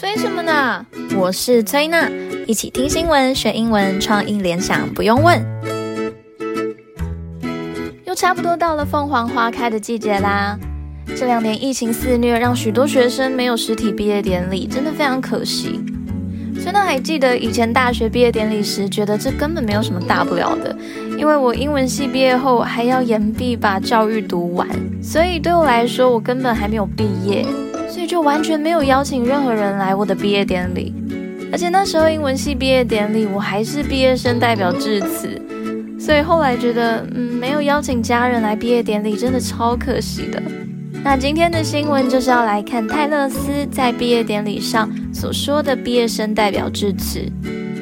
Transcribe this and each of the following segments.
催什么呢？我是崔娜，一起听新闻学英文，创意联想不用问。又差不多到了凤凰花开的季节啦。这两年疫情肆虐，让许多学生没有实体毕业典礼，真的非常可惜。崔娜还记得以前大学毕业典礼时，觉得这根本没有什么大不了的，因为我英文系毕业后还要延毕把教育读完，所以对我来说，我根本还没有毕业。所以就完全没有邀请任何人来我的毕业典礼，而且那时候英文系毕业典礼我还是毕业生代表致辞，所以后来觉得，嗯，没有邀请家人来毕业典礼真的超可惜的。那今天的新闻就是要来看泰勒斯在毕业典礼上所说的毕业生代表致辞。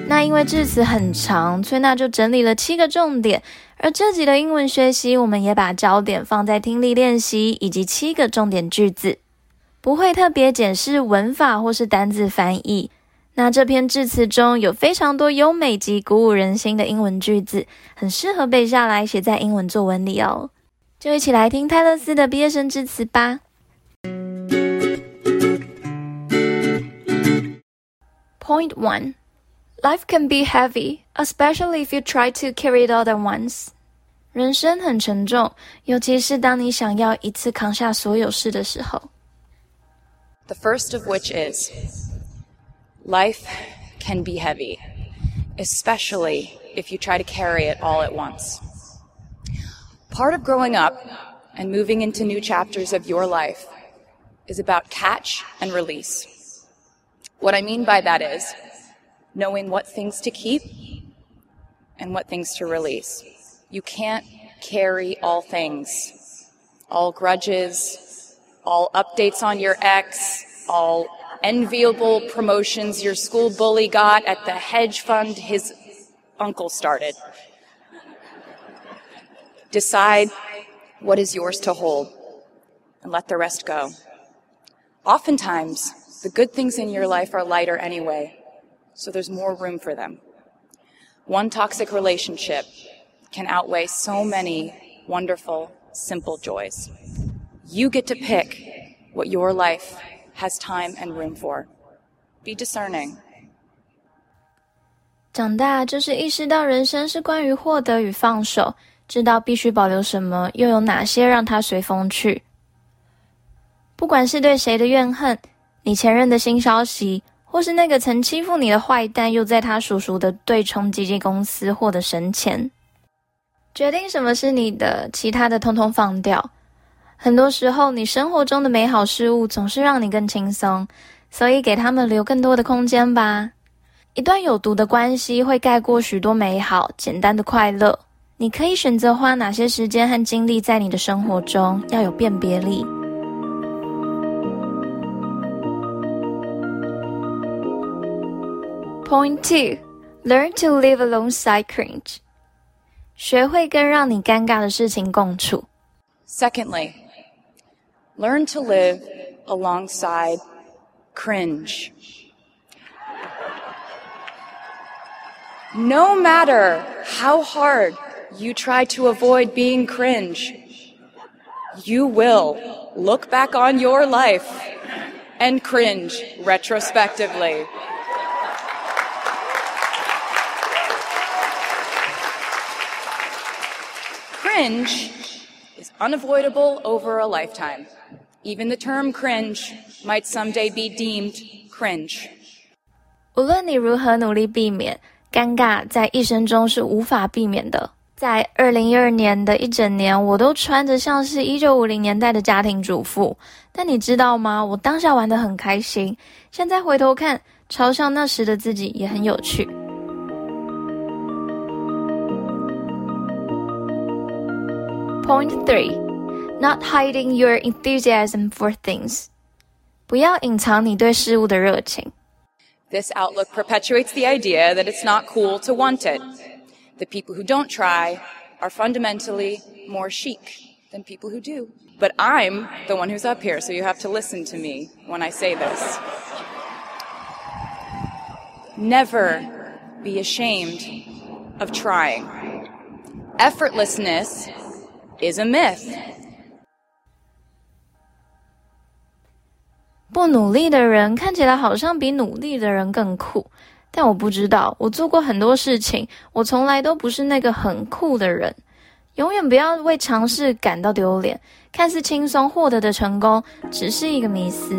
那因为致辞很长，崔娜就整理了七个重点，而这集的英文学习我们也把焦点放在听力练习以及七个重点句子。不会特别检视文法或是单字翻译。那这篇致辞中有非常多优美及鼓舞人心的英文句子，很适合背下来写在英文作文里哦。就一起来听泰勒斯的毕业生致辞吧。Point one: Life can be heavy, especially if you try to carry it all at once. 人生很沉重，尤其是当你想要一次扛下所有事的时候。The first of which is life can be heavy, especially if you try to carry it all at once. Part of growing up and moving into new chapters of your life is about catch and release. What I mean by that is knowing what things to keep and what things to release. You can't carry all things, all grudges, all updates on your ex, all enviable promotions your school bully got at the hedge fund his uncle started. Decide what is yours to hold and let the rest go. Oftentimes, the good things in your life are lighter anyway, so there's more room for them. One toxic relationship can outweigh so many wonderful, simple joys. You get to pick what your life has time and room for. Be discerning. 长大就是意识到人生是关于获得与放手，知道必须保留什么，又有哪些让它随风去。不管是对谁的怨恨，你前任的新消息，或是那个曾欺负你的坏蛋，又在他叔叔的对冲基金公司获得神钱，决定什么是你的，其他的通通放掉。很多时候，你生活中的美好事物总是让你更轻松，所以给他们留更多的空间吧。一段有毒的关系会盖过许多美好、简单的快乐。你可以选择花哪些时间和精力在你的生活中，要有辨别力。Point two: Learn to live alongside cringe. 学会跟让你尴尬的事情共处。Secondly. Learn to live alongside cringe. No matter how hard you try to avoid being cringe, you will look back on your life and cringe retrospectively. Cringe unavoidable over a lifetime. Even the term cringe might someday be deemed cringe. 无论你如何努力避免，尴尬在一生中是无法避免的。在二零一二年的一整年，我都穿着像是一九五零年代的家庭主妇。但你知道吗？我当下玩得很开心。现在回头看，嘲笑那时的自己也很有趣。Point three. Not hiding your enthusiasm for things. 不要隐藏你对事物的热情。This outlook perpetuates the idea that it's not cool to want it. The people who don't try are fundamentally more chic than people who do. But I'm the one who's up here, so you have to listen to me when I say this. Never be ashamed of trying. Effortlessness is a myth. 不努力的人看起来好像比努力的人更酷，但我不知道，我做过很多事情，我从来都不是那个很酷的人。永远不要为尝试感到丢脸，看似轻松获得的成功，只是一个迷思。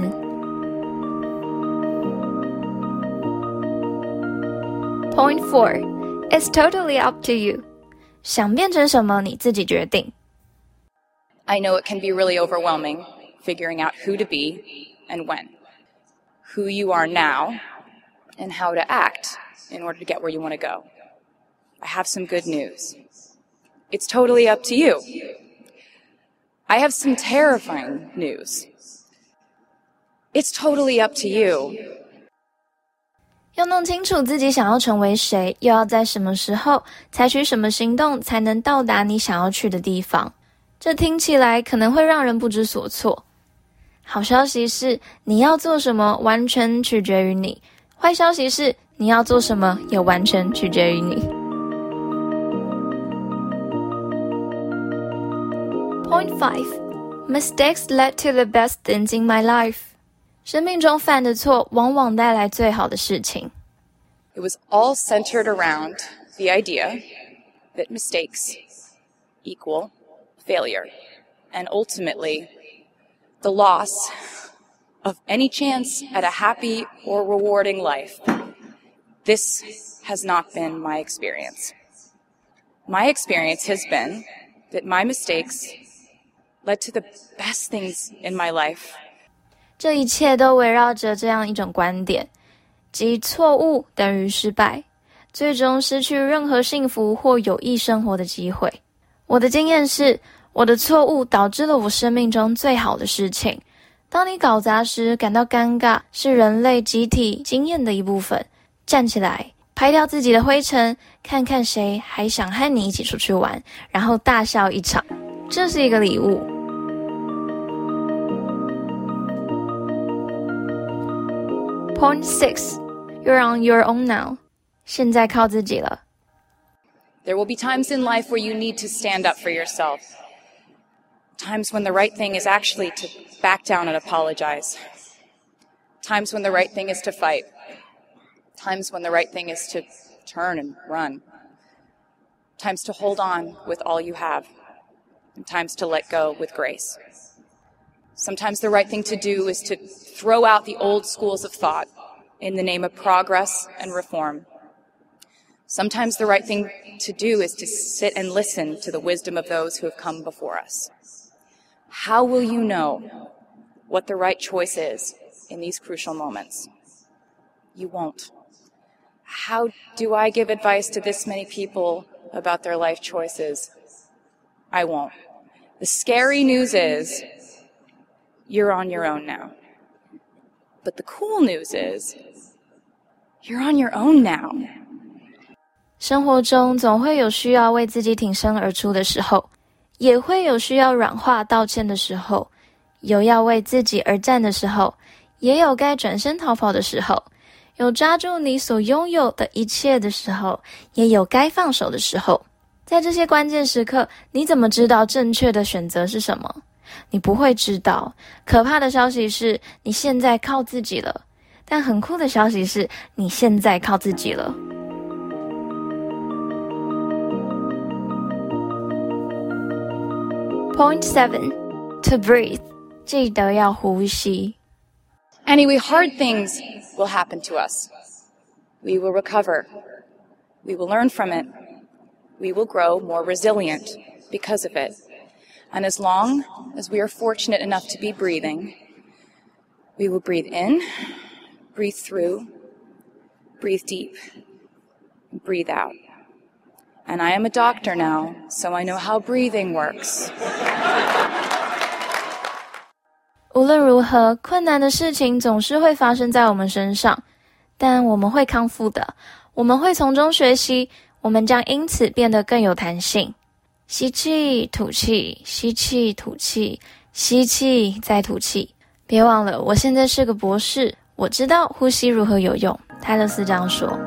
Point four, it's totally up to you. 想变成什么，你自己决定。I know it can be really overwhelming figuring out who to be and when, who you are now, and how to act in order to get where you want to go. I have some good news. It's totally up to you. I have some terrifying news. It's totally up to you. 要弄清楚自己想要成为谁，又要在什么时候采取什么行动，才能到达你想要去的地方。 这听起来可能会让人不知所措。好消息是，你要做什么完全取决于你；坏消息是，你要做什么也完全取决于你。Point five: Mistakes led to the best things in my life. 生命中犯的错，往往带来最好的事情。It was all centered around the idea that mistakes equal failure, and ultimately, the loss of any chance at a happy or rewarding life. This has not been my experience. My experience has been that my mistakes led to the best things in my life. 这一切都围绕着这样一种观点，即错误等于失败，最终失去任何幸福或有益生活的机会。 我的经验是，我的错误导致了我生命中最好的事情。当你搞砸时感到尴尬，是人类集体经验的一部分。站起来，拍掉自己的灰尘，看看谁还想和你一起出去玩，然后大笑一场。这是一个礼物。Point six, you're on your own now. 现在靠自己了。There will be times in life where you need to stand up for yourself. Times when the right thing is actually to back down and apologize. Times when the right thing is to fight. Times when the right thing is to turn and run. Times to hold on with all you have. And times to let go with grace. Sometimes the right thing to do is to throw out the old schools of thought in the name of progress and reform. Sometimes the right thing to do is to sit and listen to the wisdom of those who have come before us. How will you know what the right choice is in these crucial moments? You won't. How do I give advice to this many people about their life choices? I won't. The scary news is you're on your own now. But the cool news is you're on your own now. 生活中总会有需要为自己挺身而出的时候。也会有需要软化道歉的时候，有要为自己而战的时候，也有该转身逃跑的时候，有抓住你所拥有的一切的时候，也有该放手的时候。在这些关键时刻，你怎么知道正确的选择是什么？你不会知道。可怕的消息是你现在靠自己了，但很酷的消息是你现在靠自己了。Point seven, to breathe. 记得要呼吸。Anyway, hard things will happen to us. We will recover. We will learn from it. We will grow more resilient because of it. And as long as we are fortunate enough to be breathing, we will breathe in, breathe through, breathe deep, breathe out. And I am a doctor now, so I know how breathing works. 无论如何，困难的事情总是会发生在我们身上，但我们会康复的。我们会从中学习，我们将因此变得更有弹性。吸气，吐气，吸气，吐气，吸气，再吐气。别忘了，我现在是个博士，我知道呼吸如何有用。泰勒斯这样说。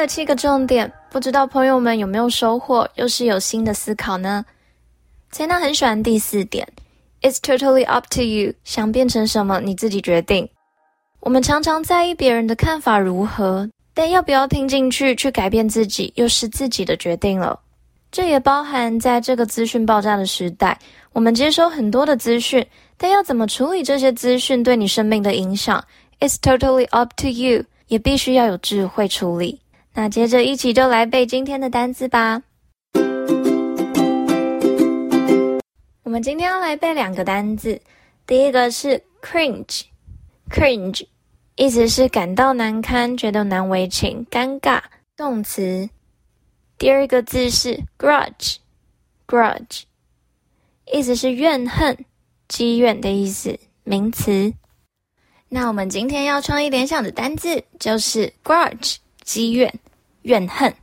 了七个重点，不知道朋友们有没有收获，又是有新的思考呢？蔡娜很喜欢第四点，It's totally up to you，想变成什么你自己决定。我们常常在意别人的看法如何，但要不要听进去去改变自己，又是自己的决定了。这也包含在这个资讯爆炸的时代，我们接收很多的资讯，但要怎么处理这些资讯对你生命的影响？It's totally up to you，也必须要有智慧处理。那接着一起就来背今天的单字吧。我们今天要来背两个单字，第一个是 cringe，cringe，意思是感到难堪、觉得难为情、尴尬，动词。第二个字是 grudge，grudge，意思是怨恨、积怨的意思，名词。那我们今天要创意联想的单字就是 grudge，积怨、怨恨。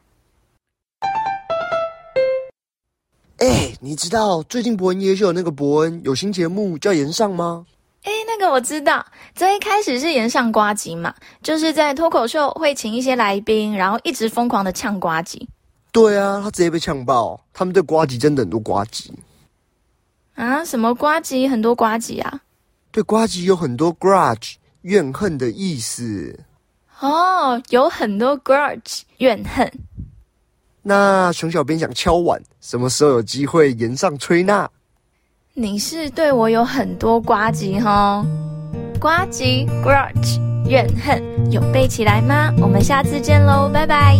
哎、欸，你知道最近伯恩夜秀那个伯恩有新节目叫炎上吗？哎、欸，那个我知道，最一开始是炎上呱吉嘛，就是在脱口秀会请一些来宾，然后一直疯狂的呛呱吉。对啊，他直接被呛爆，他们对呱吉真的很多呱吉啊？什么呱吉很多呱吉啊？对呱吉有很多 grudge 怨恨的意思。哦，有很多 grudge 怨恨。那熊小编想敲碗，什么时候有机会言上吹纳？你是对我有很多瓜吉哈，瓜吉 grudge 怨恨有背起来吗？我们下次见喽，拜拜。